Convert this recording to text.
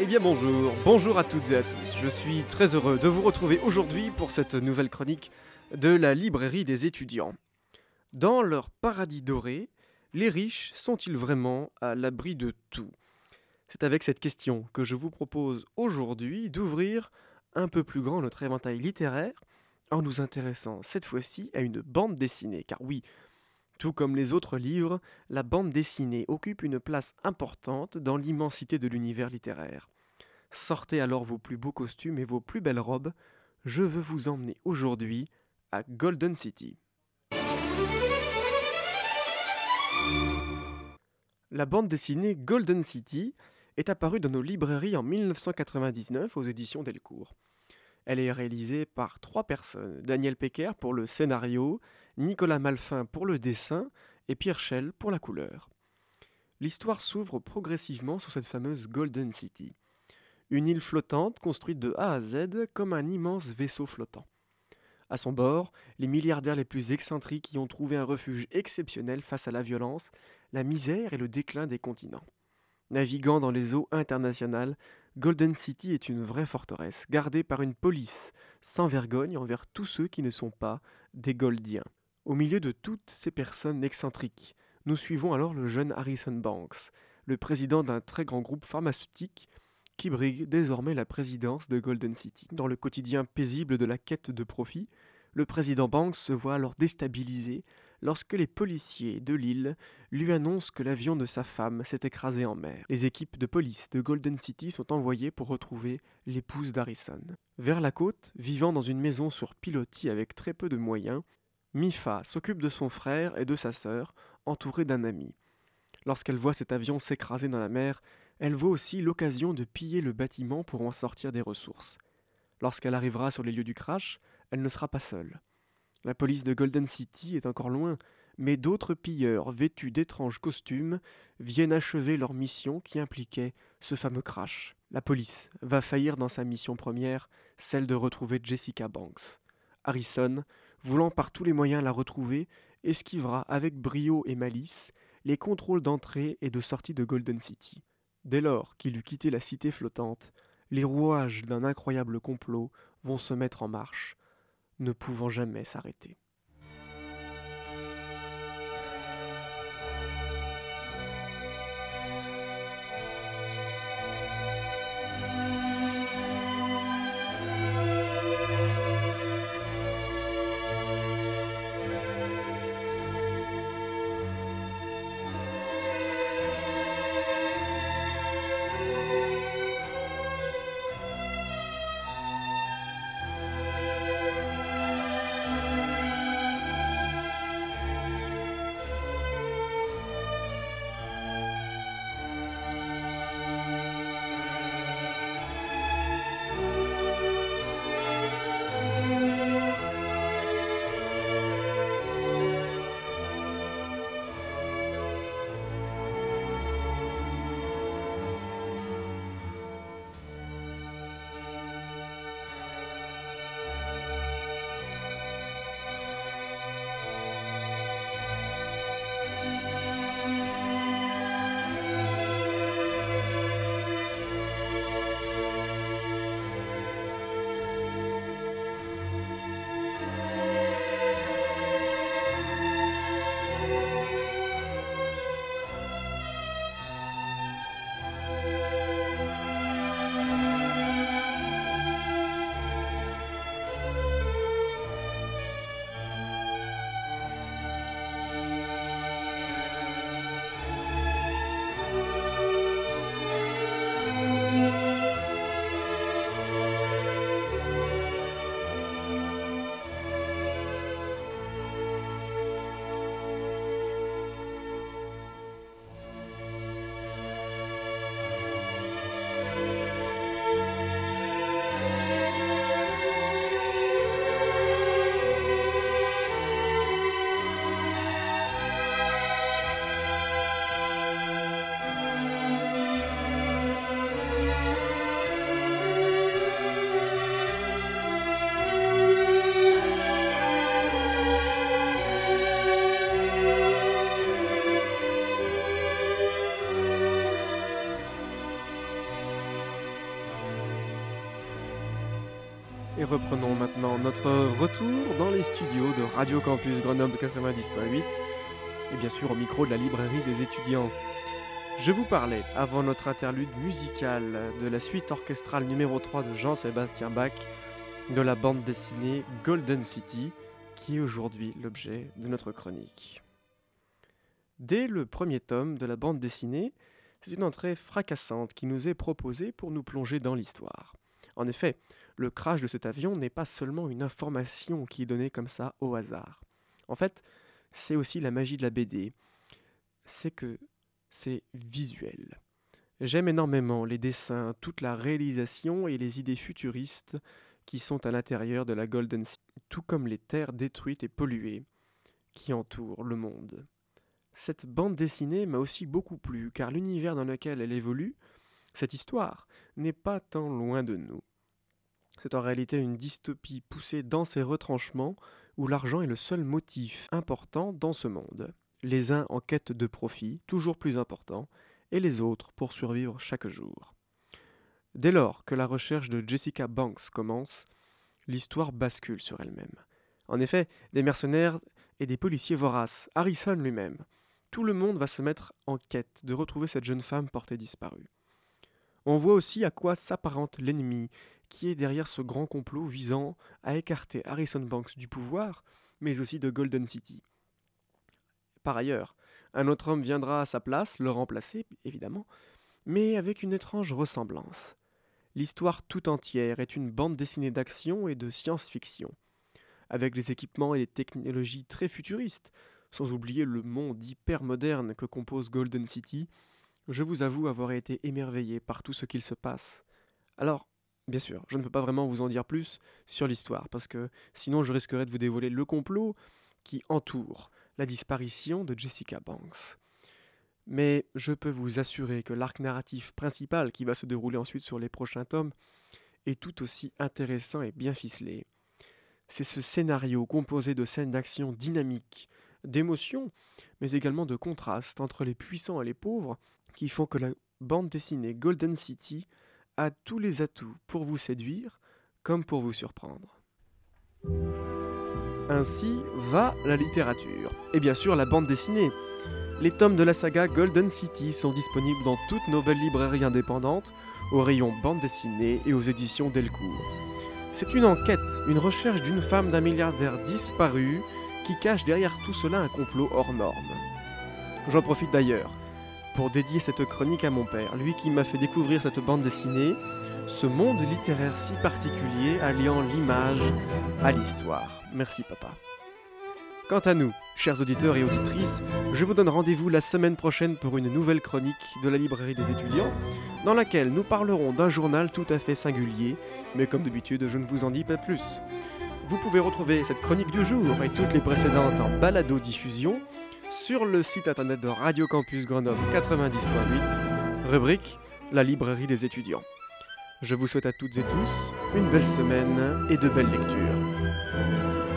Eh bien bonjour, bonjour à toutes et à tous. Je suis très heureux de vous retrouver aujourd'hui pour cette nouvelle chronique de la librairie des étudiants. Dans leur paradis doré, les riches sont-ils vraiment à l'abri de tout? C'est avec cette question que je vous propose aujourd'hui d'ouvrir un peu plus grand notre éventail littéraire en nous intéressant cette fois-ci à une bande dessinée. Car oui, tout comme les autres livres, la bande dessinée occupe une place importante dans l'immensité de l'univers littéraire. Sortez alors vos plus beaux costumes et vos plus belles robes, je veux vous emmener aujourd'hui à Golden City. La bande dessinée Golden City est apparue dans nos librairies en 1999 aux éditions Delcourt. Elle est réalisée par trois personnes, Daniel Pecker pour le scénario, Nicolas Malfin pour le dessin et Pierre Schell pour la couleur. L'histoire s'ouvre progressivement sur cette fameuse Golden City, une île flottante construite de A à Z comme un immense vaisseau flottant. À son bord, les milliardaires les plus excentriques y ont trouvé un refuge exceptionnel face à la violence, la misère et le déclin des continents. Naviguant dans les eaux internationales, Golden City est une vraie forteresse, gardée par une police sans vergogne envers tous ceux qui ne sont pas des Goldiens. Au milieu de toutes ces personnes excentriques, nous suivons alors le jeune Harrison Banks, le président d'un très grand groupe pharmaceutique qui brigue désormais la présidence de Golden City. Dans le quotidien paisible de la quête de profit, le président Banks se voit alors déstabilisé lorsque les policiers de l'île lui annoncent que l'avion de sa femme s'est écrasé en mer. Les équipes de police de Golden City sont envoyées pour retrouver l'épouse d'Harrison. Vers la côte, vivant dans une maison sur pilotis avec très peu de moyens, Mifa s'occupe de son frère et de sa sœur, entourée d'un ami. Lorsqu'elle voit cet avion s'écraser dans la mer, elle voit aussi l'occasion de piller le bâtiment pour en sortir des ressources. Lorsqu'elle arrivera sur les lieux du crash, elle ne sera pas seule. La police de Golden City est encore loin, mais d'autres pilleurs, vêtus d'étranges costumes, viennent achever leur mission qui impliquait ce fameux crash. La police va faillir dans sa mission première, celle de retrouver Jessica Banks. Harrison, voulant par tous les moyens la retrouver, esquivera avec brio et malice les contrôles d'entrée et de sortie de Golden City. Dès lors qu'il eut quitté la cité flottante, les rouages d'un incroyable complot vont se mettre en marche, ne pouvant jamais s'arrêter. Reprenons maintenant notre retour dans les studios de Radio Campus Grenoble 90.8 et bien sûr au micro de la librairie des étudiants. Je vous parlais, avant notre interlude musical, de la suite orchestrale numéro 3 de Jean-Sébastien Bach, de la bande dessinée Golden City, qui est aujourd'hui l'objet de notre chronique. Dès le premier tome de la bande dessinée, c'est une entrée fracassante qui nous est proposée pour nous plonger dans l'histoire. En effet, le crash de cet avion n'est pas seulement une information qui est donnée comme ça au hasard. En fait, c'est aussi la magie de la BD. C'est que c'est visuel. J'aime énormément les dessins, toute la réalisation et les idées futuristes qui sont à l'intérieur de la Golden City, tout comme les terres détruites et polluées qui entourent le monde. Cette bande dessinée m'a aussi beaucoup plu, car l'univers dans lequel elle évolue, cette histoire, n'est pas tant loin de nous. C'est en réalité une dystopie poussée dans ses retranchements où l'argent est le seul motif important dans ce monde. Les uns en quête de profit, toujours plus important, et les autres pour survivre chaque jour. Dès lors que la recherche de Jessica Banks commence, l'histoire bascule sur elle-même. En effet, des mercenaires et des policiers voraces, Harrison lui-même, tout le monde va se mettre en quête de retrouver cette jeune femme portée disparue. On voit aussi à quoi s'apparente l'ennemi qui est derrière ce grand complot visant à écarter Harrison Banks du pouvoir, mais aussi de Golden City. Par ailleurs, un autre homme viendra à sa place, le remplacer, évidemment, mais avec une étrange ressemblance. L'histoire tout entière est une bande dessinée d'action et de science-fiction, avec des équipements et des technologies très futuristes, sans oublier le monde hyper moderne que compose Golden City, je vous avoue avoir été émerveillé par tout ce qu'il se passe. Alors, Bien sûr, je ne peux pas vraiment vous en dire plus sur l'histoire, parce que sinon je risquerais de vous dévoiler le complot qui entoure la disparition de Jessica Banks. Mais je peux vous assurer que l'arc narratif principal qui va se dérouler ensuite sur les prochains tomes est tout aussi intéressant et bien ficelé. C'est ce scénario composé de scènes d'action dynamiques, d'émotions, mais également de contrastes entre les puissants et les pauvres qui font que la bande dessinée Golden City a tous les atouts pour vous séduire comme pour vous surprendre. Ainsi va la littérature, et bien sûr la bande dessinée. Les tomes de la saga Golden City sont disponibles dans toutes nos belles librairies indépendantes, au rayon bande dessinée et aux éditions Delcourt. C'est une enquête, une recherche d'une femme d'un milliardaire disparu qui cache derrière tout cela un complot hors norme. J'en profite d'ailleurs pour dédier cette chronique à mon père, lui qui m'a fait découvrir cette bande dessinée, ce monde littéraire si particulier alliant l'image à l'histoire. Merci papa. Quant à nous, chers auditeurs et auditrices, je vous donne rendez-vous la semaine prochaine pour une nouvelle chronique de la librairie des étudiants, dans laquelle nous parlerons d'un journal tout à fait singulier, mais comme d'habitude, je ne vous en dis pas plus. Vous pouvez retrouver cette chronique du jour et toutes les précédentes en balado-diffusion sur le site internet de Radio Campus Grenoble 90.8, rubrique La librairie des étudiants. Je vous souhaite à toutes et tous une belle semaine et de belles lectures.